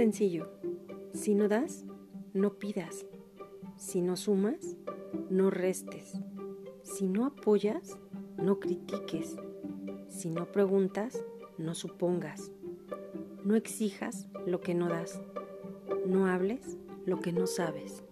sencillo. Si no das, no pidas. Si no sumas, no restes. Si no apoyas, no critiques. Si no preguntas, no supongas. No exijas lo que no das. No hables lo que no sabes.